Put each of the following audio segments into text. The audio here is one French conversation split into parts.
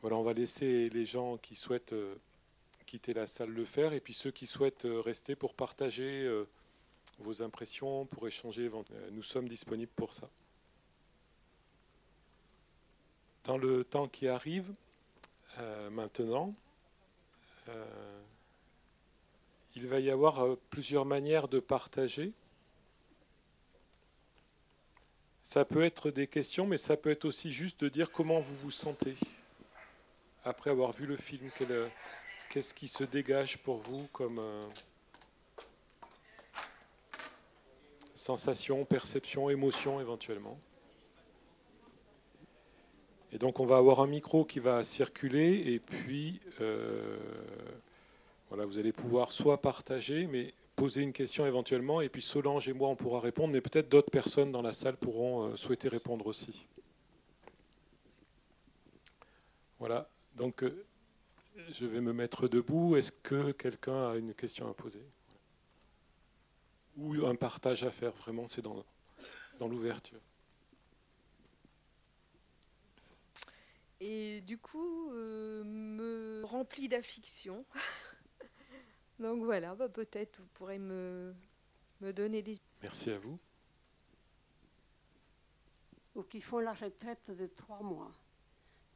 Voilà, on va laisser les gens qui souhaitent quitter la salle le faire, et puis ceux qui souhaitent rester pour partager vos impressions, pour échanger, nous sommes disponibles pour ça. Dans le temps qui arrive, euh, maintenant, euh, il va y avoir euh, plusieurs manières de partager. Ça peut être des questions, mais ça peut être aussi juste de dire comment vous vous sentez après avoir vu le film. Qu'est-ce qui se dégage pour vous comme sensation, perception, émotion éventuellement? Et donc on va avoir un micro qui va circuler et puis euh, voilà, vous allez pouvoir soit partager, mais poser une question éventuellement, et puis Solange et moi on pourra répondre, mais peut-être d'autres personnes dans la salle pourront euh, souhaiter répondre aussi. Voilà, donc euh, je vais me mettre debout. Est-ce que quelqu'un a une question à poser Ou un partage à faire, vraiment, c'est dans, dans l'ouverture. et du coup euh, me remplit d'affliction. Donc voilà, bah, peut-être vous pourrez me, me donner des... Merci à vous. Ou qui font la retraite de trois mois.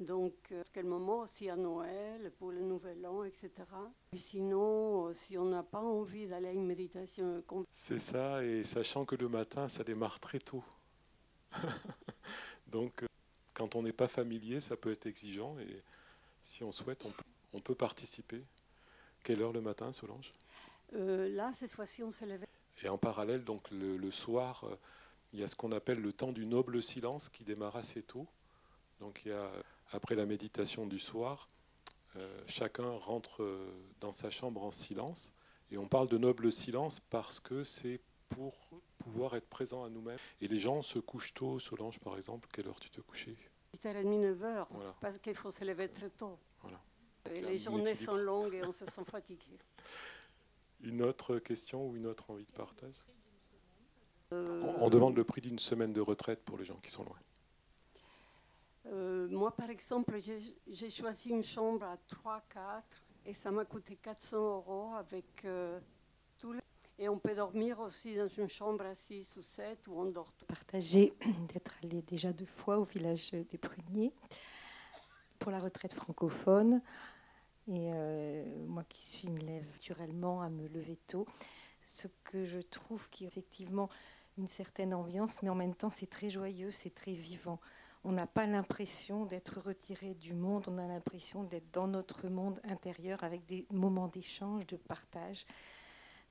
Donc, à euh, quel moment aussi à Noël, pour le Nouvel An, etc. Et sinon, euh, si on n'a pas envie d'aller à une méditation... C'est ça, et sachant que le matin, ça démarre très tôt. Donc, quand on n'est pas familier, ça peut être exigeant et si on souhaite, on peut, participer. Quelle heure le matin, Solange? Euh, Là, cette fois-ci, on s'est levé. Et en parallèle, donc le, soir, euh, il y a ce qu'on appelle le temps du noble silence qui démarre assez tôt. Donc il y a, après la méditation du soir, euh, chacun rentre dans sa chambre en silence. Et on parle de noble silence parce que c'est pour pouvoir être présent à nous-mêmes. Et les gens se couchent tôt. Solange, par exemple, quelle heure tu te couchais? 8h30, 9h, parce qu'il faut se lever très tôt. Et les journées sont longues et on se sent fatigué. Une autre question ou une autre envie de partage? Euh, on, demande le prix d'une semaine de retraite pour les gens qui sont loin. Euh, moi, par exemple, j'ai choisi une chambre à 3-4 et ça m'a coûté 400 euros avec euh, tout le et on peut dormir aussi dans une chambre à 6 ou 7 où on dort. Partager d'être allé déjà deux fois au village des Pruniers pour la retraite francophone. Et euh, moi qui suis une lève naturellement à me lever tôt, ce que je trouve qui est effectivement une certaine ambiance, mais en même temps c'est très joyeux, c'est très vivant. On n'a pas l'impression d'être retiré du monde, on a l'impression d'être dans notre monde intérieur avec des moments d'échange, de partage.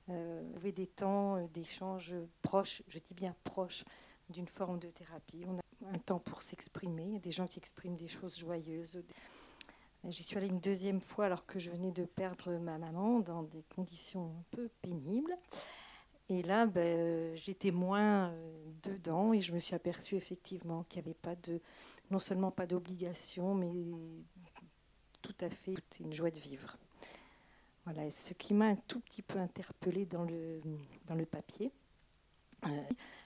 Euh, trouver des temps euh, d'échange proches, je dis bien proches, d'une forme de thérapie. On a un temps pour s'exprimer. Des gens qui expriment des choses joyeuses. J'y suis allée une deuxième fois alors que je venais de perdre ma maman dans des conditions un peu pénibles. Et là, ben, j'étais moins euh, dedans et je me suis aperçue effectivement qu'il n'y avait pas de, non seulement pas d'obligation, mais tout à fait une joie de vivre. Voilà, ce qui m'a un tout petit peu interpellée dans le, dans le papier. Euh,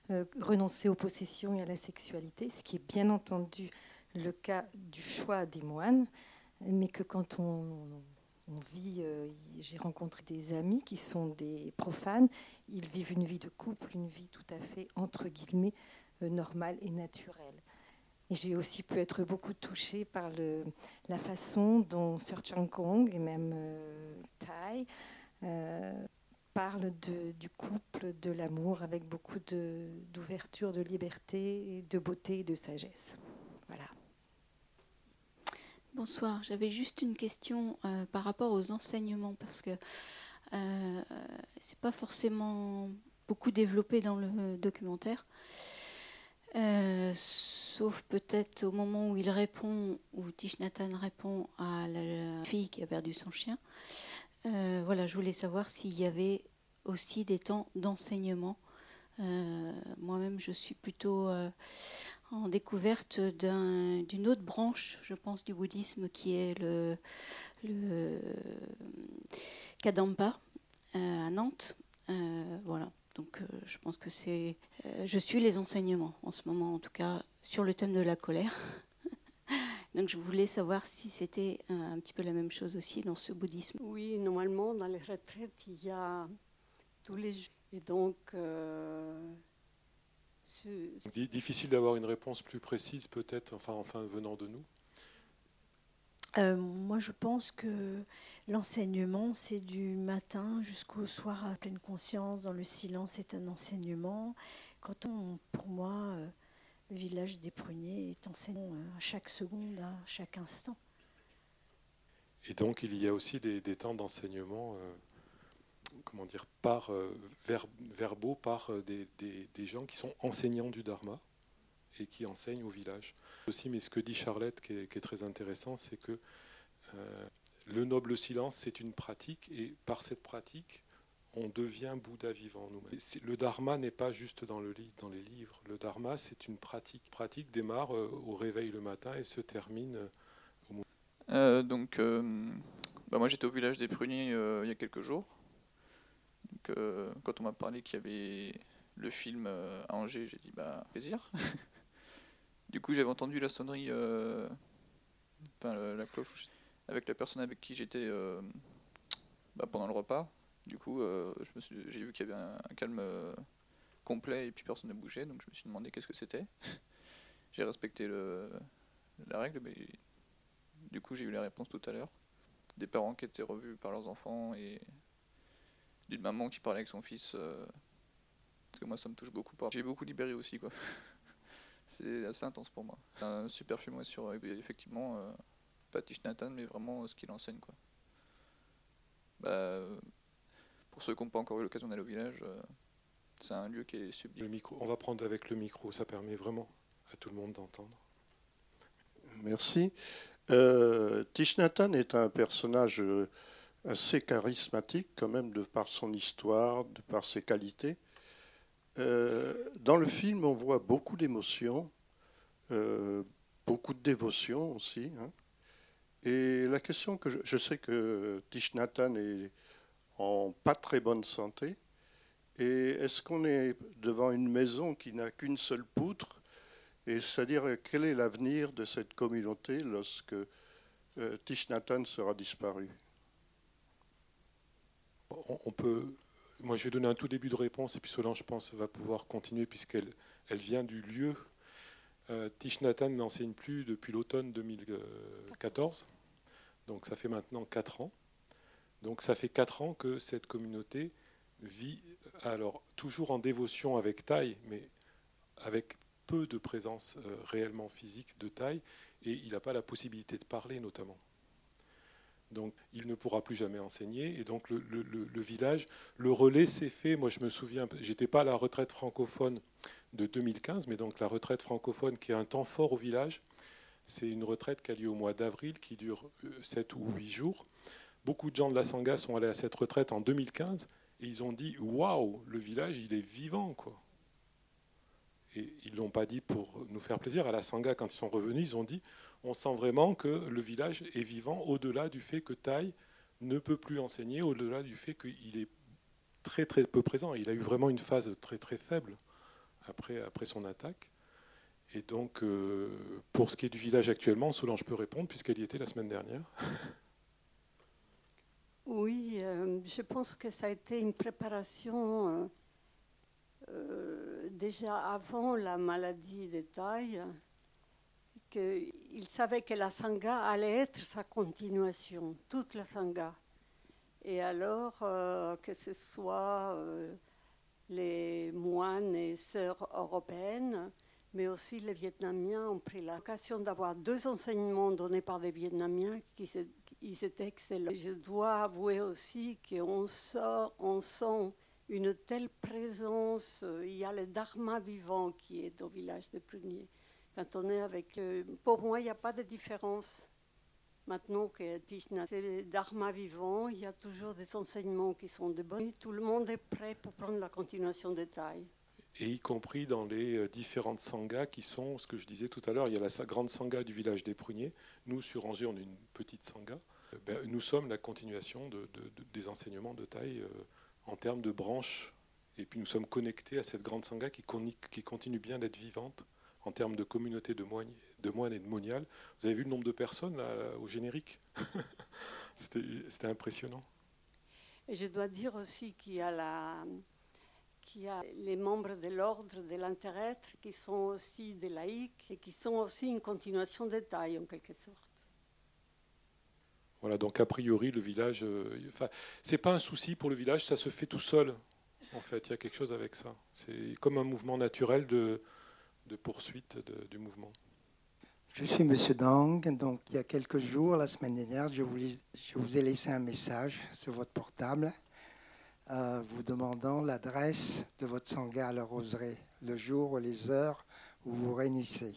euh, renoncer aux possessions et à la sexualité, ce qui est bien entendu le cas du choix des moines, mais que quand on, vit, euh, j'ai rencontré des amis qui sont des profanes, ils vivent une vie de couple, une vie tout à fait, entre guillemets, normale et naturelle. Et j'ai aussi pu être beaucoup touchée par la façon dont Sir Chang Kong et même euh, Tai euh, parlent de, du couple, de l'amour, avec beaucoup d'ouverture, de, liberté, de beauté et de sagesse. Voilà. Bonsoir, j'avais juste une question euh, par rapport aux enseignements, parce que euh, c'est pas forcément beaucoup développé dans le documentaire. Euh, sauf peut-être au moment où il répond, où Tishnatan répond à la fille qui a perdu son chien. Voilà, je voulais savoir s'il y avait aussi des temps d'enseignement. Moi-même, je suis plutôt en découverte d'une autre branche, je pense, du bouddhisme qui est le, le Kadampa à Nantes. voilà. Donc euh, je pense que c'est... Euh, je suis les enseignements en ce moment, en tout cas, sur le thème de la colère. Donc je voulais savoir si c'était un, petit peu la même chose aussi dans ce bouddhisme. Oui, normalement, dans les retraites, il y a tous les jours. Et donc... Difficile d'avoir une réponse plus précise peut-être, enfin, enfin venant de nous. Euh, moi, je pense que l'enseignement, c'est du matin jusqu'au soir à pleine conscience. Dans le silence, c'est un enseignement. Quand on, pour moi, euh, le village des pruniers est enseignant euh, à chaque seconde, à chaque instant. Et donc, il y a aussi des, temps d'enseignement, comment dire, par verbaux, par des, des, gens qui sont enseignants du dharma et qui enseignent au village. Aussi, mais ce que dit Charlotte, qui est, très intéressant, c'est que euh, le noble silence, c'est une pratique, et par cette pratique, on devient Bouddha vivant nous-mêmes. Le dharma n'est pas juste dans, le, dans les livres. Le dharma, c'est une pratique. Pratique démarre euh, au réveil le matin et se termine au euh, Donc, bah moi j'étais au village des pruniers il y a quelques jours. Donc, quand on m'a parlé qu'il y avait le film à Angers, j'ai dit bah plaisir. Du coup, j'avais entendu la sonnerie, euh, enfin la, cloche, avec la personne avec qui j'étais euh, bah, pendant le repas. Du coup, euh, j'ai vu qu'il y avait un, calme complet et puis personne ne bougeait, donc je me suis demandé qu'est-ce que c'était. j'ai respecté le, la règle, mais du coup, j'ai eu la réponse tout à l'heure. Des parents qui étaient revus par leurs enfants et d'une maman qui parlait avec son fils. parce que moi, ça me touche beaucoup. J'ai beaucoup libéré aussi, quoi. c'est assez intense pour moi. Un super film sur euh, effectivement euh, pas Nathan, mais vraiment euh, ce qu'il enseigne quoi. Bah, pour ceux qui n'ont pas encore eu l'occasion d'aller au village, c'est un lieu qui est sublime. Le micro, on va prendre avec le micro, ça permet vraiment à tout le monde d'entendre. Merci. Euh, Nathan est un personnage assez charismatique quand même de par son histoire, de par ses qualités. Euh, dans le film, on voit beaucoup d'émotions, euh, beaucoup de dévotion aussi. Hein. Et la question que je, sais que Tish Nathan est en pas très bonne santé. Et est-ce qu'on est devant une maison qui n'a qu'une seule poutre? Et c'est-à-dire quel est l'avenir de cette communauté lorsque euh, sera disparu? On peut moi, je vais donner un tout début de réponse et puis Solange, je pense, va pouvoir continuer puisqu'elle elle vient du lieu. Euh, Tish Nathan n'enseigne plus depuis l'automne 2014, donc ça fait maintenant 4 ans. Donc ça fait 4 ans que cette communauté vit, alors toujours en dévotion avec taille, mais avec peu de présence euh, réellement physique de taille, et il n'a pas la possibilité de parler notamment. Donc il ne pourra plus jamais enseigner. Et donc le, village, le relais s'est fait. Moi je me souviens, j'étais pas à la retraite francophone de 2015, mais donc la retraite francophone qui est un temps fort au village. C'est une retraite qui a lieu au mois d'avril, qui dure 7 euh, ou 8 jours. Beaucoup de gens de la Sangha sont allés à cette retraite en 2015 et ils ont dit Waouh, le village, il est vivant, quoi. Et ils ne l'ont pas dit pour nous faire plaisir. À la Sangha, quand ils sont revenus, ils ont dit on sent vraiment que le village est vivant au-delà du fait que Tai ne peut plus enseigner, au-delà du fait qu'il est très très peu présent. Il a eu vraiment une phase très très faible après, après son attaque. Et donc, euh, pour ce qui est du village actuellement, Solange peut répondre puisqu'elle y était la semaine dernière. Oui, euh, je pense que ça a été une préparation euh, déjà avant la maladie de taille il savait que la Sangha allait être sa continuation, toute la Sangha. Et alors, euh, que ce soit euh, les moines et sœurs européennes, mais aussi les Vietnamiens ont pris l'occasion d'avoir deux enseignements donnés par des Vietnamiens qui étaient excellents. Je dois avouer aussi qu'on on sent une telle présence. Il y a le Dharma vivant qui est au village de Prunier quand on est avec. Euh, pour moi, il n'y a pas de différence. Maintenant que Tishna, c'est le dharma vivant, il y a toujours des enseignements qui sont de bons. Tout le monde est prêt pour prendre la continuation des tailles. Et y compris dans les euh, différentes sanghas qui sont, ce que je disais tout à l'heure, il y a la grande sangha du village des Pruniers. Nous, sur Angers, on est une petite sangha. Euh, ben, nous sommes la continuation de, des enseignements de taille en termes de branches. Et puis nous sommes connectés à cette grande sangha qui, continue bien d'être vivante en termes de communauté de moines, et de moniales. Vous avez vu le nombre de personnes au générique C'était impressionnant. Et je dois dire aussi qu'il y a qu'il a les membres de l'ordre de l'intérêt qui sont aussi des laïcs et qui sont aussi une continuation des tailles en quelque sorte. Voilà, donc a priori, le village. Euh, enfin, c'est pas un souci pour le village, ça se fait tout seul. En fait, il y a quelque chose avec ça. C'est comme un mouvement naturel de, de poursuite du mouvement. Je suis Monsieur Dang. Donc, il y a quelques jours, la semaine dernière, je vous, je vous ai laissé un message sur votre portable euh, vous demandant l'adresse de votre sangha à la roseraie, le jour ou les heures où vous réunissez.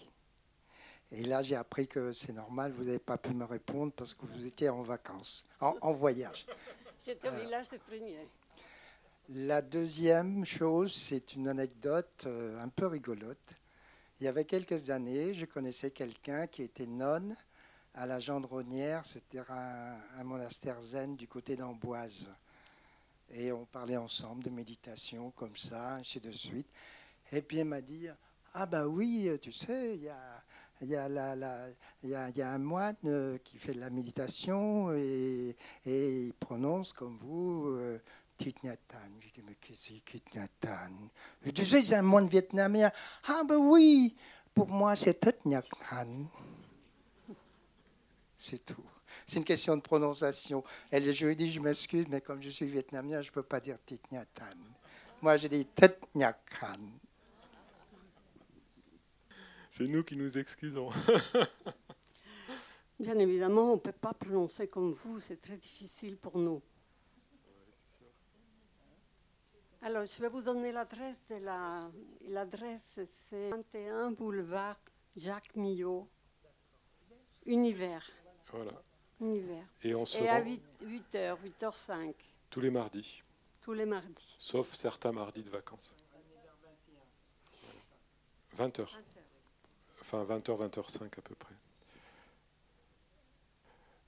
Et là, j'ai appris que c'est normal, vous n'avez pas pu me répondre parce que vous étiez en vacances, en, voyage. J'étais au village de Prunier. La deuxième chose, c'est une anecdote euh, un peu rigolote. Il y avait quelques années, je connaissais quelqu'un qui était nonne à la Gendronnière, c'était un, un monastère zen du côté d'Amboise. Et on parlait ensemble de méditation comme ça, ainsi de suite. Et puis elle m'a dit, ah ben oui, tu sais, il y a, la, y, a, un moine euh, qui fait de la méditation et, et il prononce comme vous euh, Thich Nhat Je dis, mais qu'est-ce que Je dis, c'est un moine vietnamien. Ah ben oui, pour moi c'est Nhat C'est tout. C'est une question de prononciation. Elle, je lui dit, je m'excuse, mais comme je suis vietnamien, je ne peux pas dire Titnyatan. Moi, je dis Titnyakan. C'est nous qui nous excusons. Bien évidemment, on ne peut pas prononcer comme vous, c'est très difficile pour nous. Alors, je vais vous donner l'adresse de la. L'adresse, c'est 21 boulevard Jacques Millot, Univers. Voilà. Et on se à 8, h 8h05. Tous les mardis. Tous les mardis. Sauf certains mardis de vacances. 20h. Enfin 20h, 20h05 à peu près.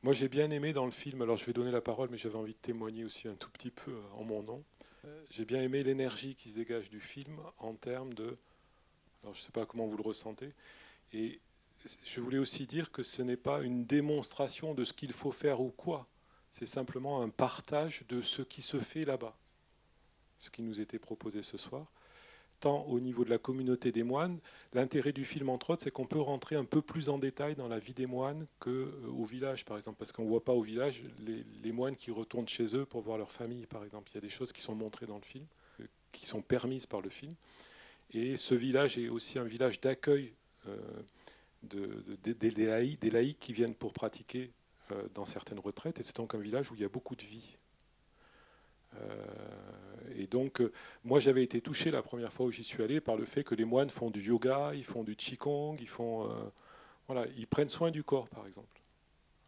Moi j'ai bien aimé dans le film, alors je vais donner la parole, mais j'avais envie de témoigner aussi un tout petit peu en mon nom. Euh, j'ai bien aimé l'énergie qui se dégage du film en termes de... Alors je ne sais pas comment vous le ressentez. Et je voulais aussi dire que ce n'est pas une démonstration de ce qu'il faut faire ou quoi. C'est simplement un partage de ce qui se fait là-bas. Ce qui nous était proposé ce soir. Tant au niveau de la communauté des moines, l'intérêt du film, entre autres, c'est qu'on peut rentrer un peu plus en détail dans la vie des moines qu'au euh, village, par exemple. Parce qu'on ne voit pas au village les, moines qui retournent chez eux pour voir leur famille, par exemple. Il y a des choses qui sont montrées dans le film, euh, qui sont permises par le film. Et ce village est aussi un village d'accueil. Euh, de, des, laïcs qui viennent pour pratiquer dans certaines retraites. Et c'est donc un village où il y a beaucoup de vie. Euh, et donc, euh, moi, j'avais été touché la première fois où j'y suis allé par le fait que les moines font du yoga, ils font du qigong, ils font, voilà, ils prennent soin du corps, par exemple.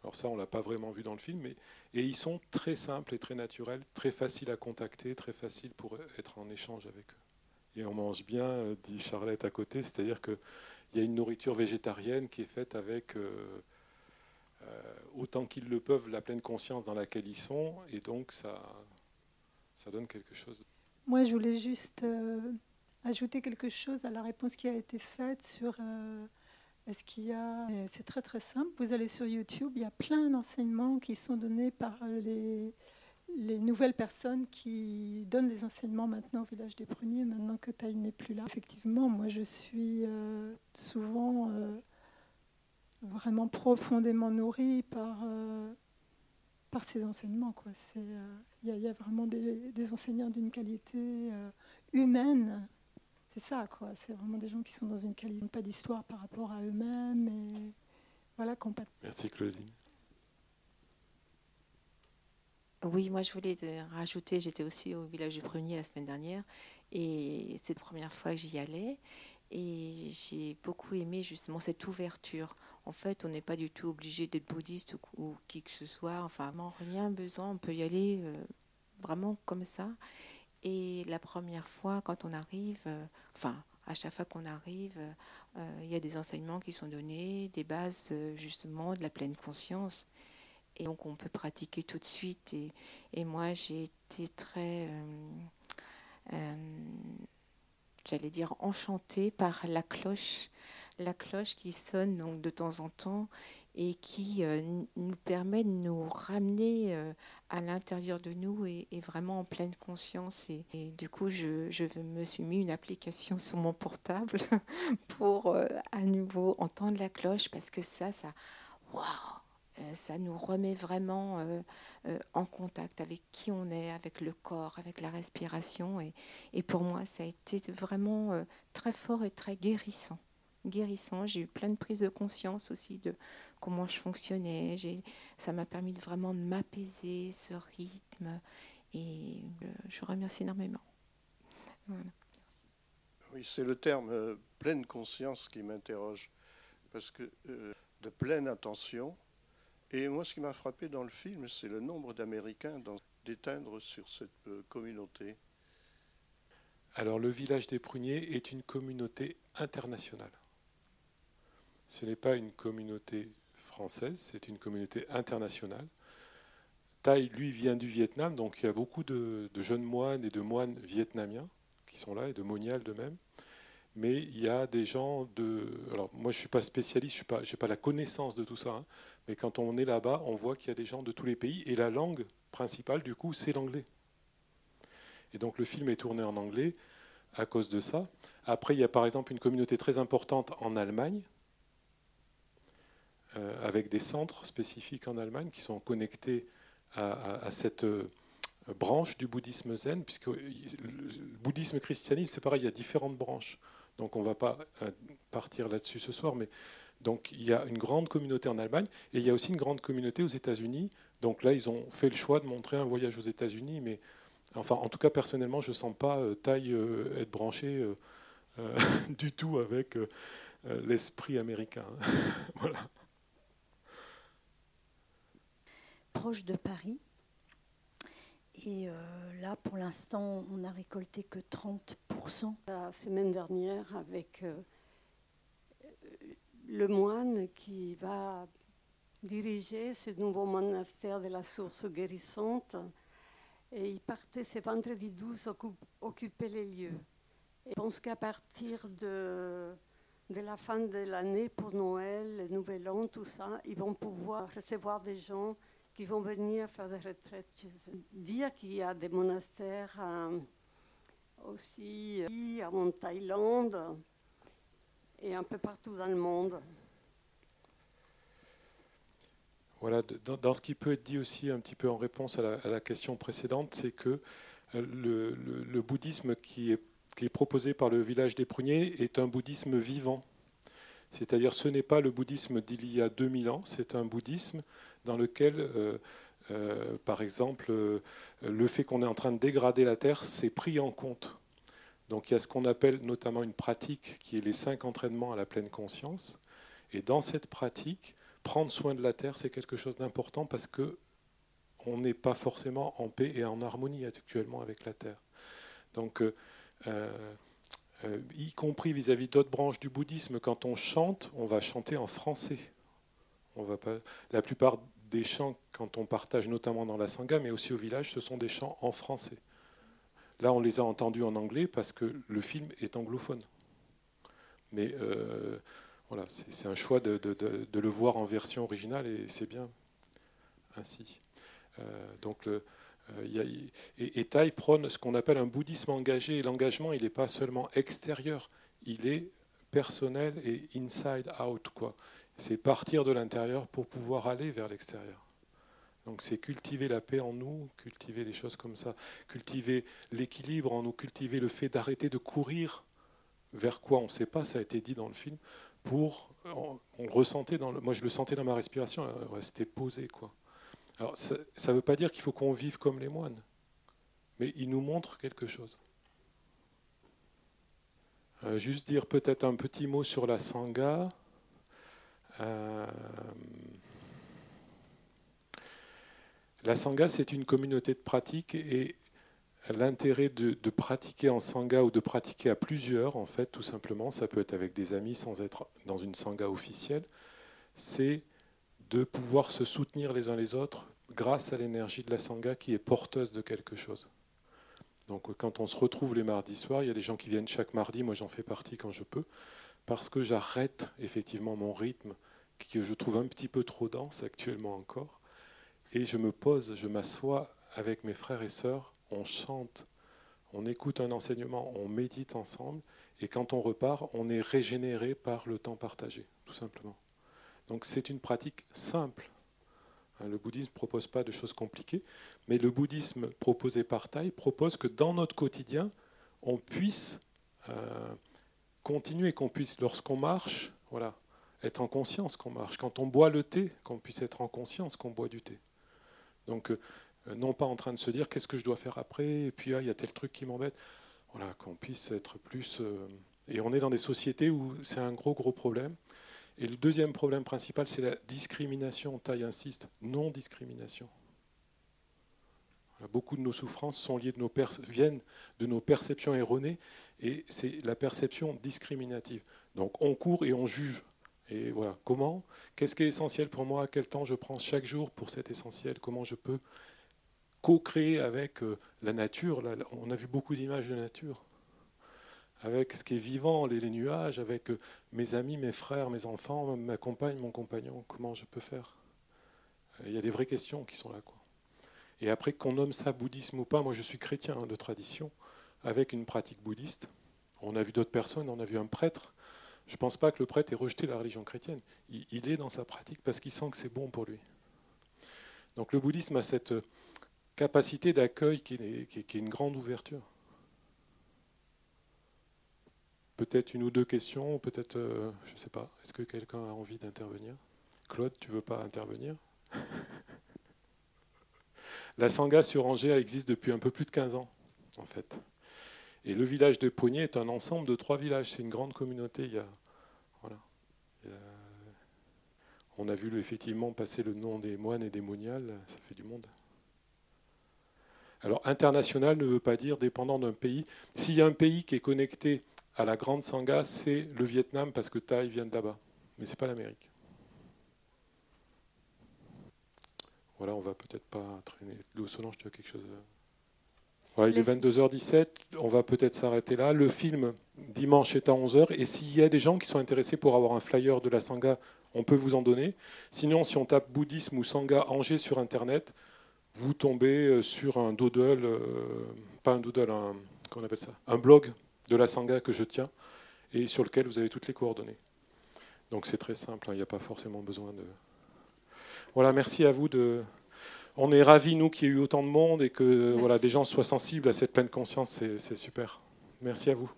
Alors ça, on l'a pas vraiment vu dans le film, mais et ils sont très simples et très naturels, très faciles à contacter, très faciles pour être en échange avec eux. Et on mange bien, dit Charlotte à côté, c'est-à-dire que il y a une nourriture végétarienne qui est faite avec, euh, euh, autant qu'ils le peuvent, la pleine conscience dans laquelle ils sont, et donc ça, ça donne quelque chose. Moi, je voulais juste euh, ajouter quelque chose à la réponse qui a été faite sur est-ce qu'il y a. C'est très très simple. Vous allez sur YouTube, il y a plein d'enseignements qui sont donnés par les les nouvelles personnes qui donnent des enseignements maintenant au village des Pruniers, maintenant que Taï n'est plus là. Effectivement, moi je suis euh, souvent euh, vraiment profondément nourrie par, euh, par ces enseignements. Il y, a vraiment des, enseignants d'une qualité humaine. C'est ça, quoi. C'est vraiment des gens qui sont dans une qualité, pas d'histoire par rapport à eux-mêmes. Et voilà, Merci Claudine. Oui, moi je voulais rajouter, j'étais aussi au village du Premier la semaine dernière et c'est la première fois que j'y allais et j'ai beaucoup aimé justement cette ouverture. En fait, on n'est pas du tout obligé d'être bouddhiste ou, qui que ce soit, enfin, rien besoin, on peut y aller euh, vraiment comme ça. Et la première fois, quand on arrive, euh, enfin, à chaque fois qu'on arrive, euh, il y a des enseignements qui sont donnés, des bases justement de la pleine conscience. Et donc on peut pratiquer tout de suite. Et, et moi j'ai été très, j'allais dire, enchantée par la cloche la cloche qui sonne donc de temps en temps et qui euh, nous permet de nous ramener euh, à l'intérieur de nous et, vraiment en pleine conscience. Et, du coup, je, je, me suis mis une application sur mon portable pour euh, à nouveau entendre la cloche parce que ça, ça, waouh, ça nous remet vraiment en contact avec qui on est, avec le corps, avec la respiration. Et, pour moi, ça a été vraiment très fort et très guérissant guérissant. J'ai eu plein de prises de conscience aussi de comment je fonctionnais. Ça m'a permis de vraiment m'apaiser, ce rythme. Et je remercie énormément. Oui, c'est le terme euh, pleine conscience qui m'interroge. Parce que euh, de pleine attention. Et moi, ce qui m'a frappé dans le film, c'est le nombre d'Américains d'éteindre sur cette euh, communauté. Alors, le village des Pruniers est une communauté internationale. Ce n'est pas une communauté française, c'est une communauté internationale. Thaï, lui, vient du Vietnam, donc il y a beaucoup de, jeunes moines et de moines vietnamiens qui sont là, et de moniales de même. Mais il y a des gens de... Alors moi, je ne suis pas spécialiste, je n'ai pas, la connaissance de tout ça, hein, mais quand on est là-bas, on voit qu'il y a des gens de tous les pays, et la langue principale, du coup, c'est l'anglais. Et donc le film est tourné en anglais à cause de ça. Après, il y a par exemple une communauté très importante en Allemagne, euh, avec des centres spécifiques en Allemagne qui sont connectés à, cette euh, branche du bouddhisme zen, puisque le bouddhisme christianisme, c'est pareil, il y a différentes branches. Donc on ne va pas euh, partir là-dessus ce soir, mais donc il y a une grande communauté en Allemagne et il y a aussi une grande communauté aux États-Unis. Donc là, ils ont fait le choix de montrer un voyage aux États-Unis, mais enfin, en tout cas, personnellement, je ne sens pas taille être branché du tout avec l'esprit américain. voilà. proche de Paris. Et euh, là, pour l'instant, on n'a récolté que 30%. La semaine dernière, avec euh, le moine qui va diriger ce nouveau monastère de la source guérissante, et il partait ce vendredi 12 occuper les lieux. Et je pense qu'à partir de, de la fin de l'année pour Noël, le Nouvel An, tout ça, ils vont pouvoir recevoir des gens qui vont venir faire des retraites chez eux. Dire qu'il y a des monastères aussi euh, en Thaïlande et un peu partout dans le monde. Voilà, dans, ce qui peut être dit aussi un petit peu en réponse à la, question précédente, c'est que euh, le, bouddhisme qui est, qui est, proposé par le village des Pruniers est un bouddhisme vivant. C'est-à-dire ce n'est pas le bouddhisme d'il y a 2000 ans, c'est un bouddhisme dans lequel, euh, euh, par exemple, euh, le fait qu'on est en train de dégrader la Terre, c'est pris en compte. Donc il y a ce qu'on appelle notamment une pratique qui est les cinq entraînements à la pleine conscience. Et dans cette pratique, prendre soin de la Terre, c'est quelque chose d'important parce que on n'est pas forcément en paix et en harmonie actuellement avec la Terre. Donc, y compris vis-à-vis d'autres branches du bouddhisme, quand on chante, on va chanter en français. La plupart des chants, quand on partage notamment dans la Sangha, mais aussi au village, ce sont des chants en français. Là, on les a entendus en anglais parce que le film est anglophone. Mais euh, voilà, c'est un choix de, le voir en version originale et c'est bien ainsi. Euh, donc, euh, et, et prône ce qu'on appelle un bouddhisme engagé. L'engagement, il n'est pas seulement extérieur, il est personnel et inside out. Quoi c'est partir de l'intérieur pour pouvoir aller vers l'extérieur. Donc c'est cultiver la paix en nous, cultiver les choses comme ça, cultiver l'équilibre en nous, cultiver le fait d'arrêter de courir vers quoi on ne sait pas, ça a été dit dans le film, pour on, ressentait dans le, moi je le sentais dans ma respiration, rester posé quoi. Alors ça ne veut pas dire qu'il faut qu'on vive comme les moines, mais il nous montre quelque chose. Euh, juste dire peut-être un petit mot sur la sangha. Euh, la Sangha, c'est une communauté de pratique et l'intérêt de, pratiquer en Sangha ou de pratiquer à plusieurs, en fait, tout simplement, ça peut être avec des amis sans être dans une Sangha officielle, c'est de pouvoir se soutenir les uns les autres grâce à l'énergie de la Sangha qui est porteuse de quelque chose. Donc quand on se retrouve les mardis soirs, il y a des gens qui viennent chaque mardi, moi j'en fais partie quand je peux, parce que j'arrête effectivement mon rythme, que je trouve un petit peu trop dense actuellement encore, et je me pose, je m'assois avec mes frères et sœurs, on chante, on écoute un enseignement, on médite ensemble, et quand on repart, on est régénéré par le temps partagé, tout simplement. Donc c'est une pratique simple. Hein, le bouddhisme ne propose pas de choses compliquées, mais le bouddhisme proposé par Thaï propose que dans notre quotidien, on puisse euh, continuer, qu'on puisse, lorsqu'on marche, voilà, être en conscience qu'on marche. Quand on boit le thé, qu'on puisse être en conscience qu'on boit du thé. Donc, euh, non pas en train de se dire qu'est-ce que je dois faire après, et puis ah, il y a tel truc qui m'embête. Voilà, qu'on puisse être plus. Euh, et on est dans des sociétés où c'est un gros, gros problème. Et le deuxième problème principal, c'est la discrimination. Taille insiste, non-discrimination. Beaucoup de nos souffrances sont liées de nos viennent de nos perceptions erronées, et c'est la perception discriminative. Donc on court et on juge. Et voilà, comment? Qu'est-ce qui est essentiel pour moi? Quel temps je prends chaque jour pour cet essentiel? Comment je peux co-créer avec euh, la nature? On a vu beaucoup d'images de nature. Avec ce qui est vivant, les, nuages, avec euh, mes amis, mes frères, mes enfants, ma compagne, mon compagnon, comment je peux faire? Euh, Il y a des vraies questions qui sont là. Et après, qu'on nomme ça bouddhisme ou pas, moi je suis chrétien hein, de tradition, avec une pratique bouddhiste. On a vu d'autres personnes, on a vu un prêtre. Je ne pense pas que le prêtre ait rejeté la religion chrétienne. Il, est dans sa pratique parce qu'il sent que c'est bon pour lui. Donc le bouddhisme a cette capacité d'accueil qui est une grande ouverture. Peut-être une ou deux questions, peut-être, euh, je ne sais pas. Est-ce que quelqu'un a envie d'intervenir? Claude, tu veux pas intervenir? La Sangha sur Angers existe depuis un peu plus de 15 ans, en fait. Et le village de Pogné est un ensemble de trois villages. C'est une grande communauté. Il y a, on a vu effectivement passer le nom des moines et des moniales. Ça fait du monde. Alors, international ne veut pas dire dépendant d'un pays. S'il y a un pays qui est connecté à la grande Sangha, c'est le Vietnam parce que Thaï vient de. Mais ce n'est pas l'Amérique. Voilà, on va peut-être pas traîner. Lou Solange, tu as quelque chose voilà, il est 22h17, on va peut-être s'arrêter là. Le film, dimanche, est à 11h. Et s'il y a des gens qui sont intéressés pour avoir un flyer de la Sangha, on peut vous en donner. Sinon, si on tape bouddhisme ou Sangha Angers sur Internet, vous tombez euh, sur un doodle, euh, pas un doodle, un, comment on appelle ça, un blog de la Sangha que je tiens et sur lequel vous avez toutes les coordonnées. Donc c'est très simple, hein, il n'y a pas forcément besoin de... Voilà, merci à vous de... On est ravis, nous, qu'il y ait eu autant de monde et que voilà, des gens soient sensibles à cette pleine conscience, c'est super. Merci à vous.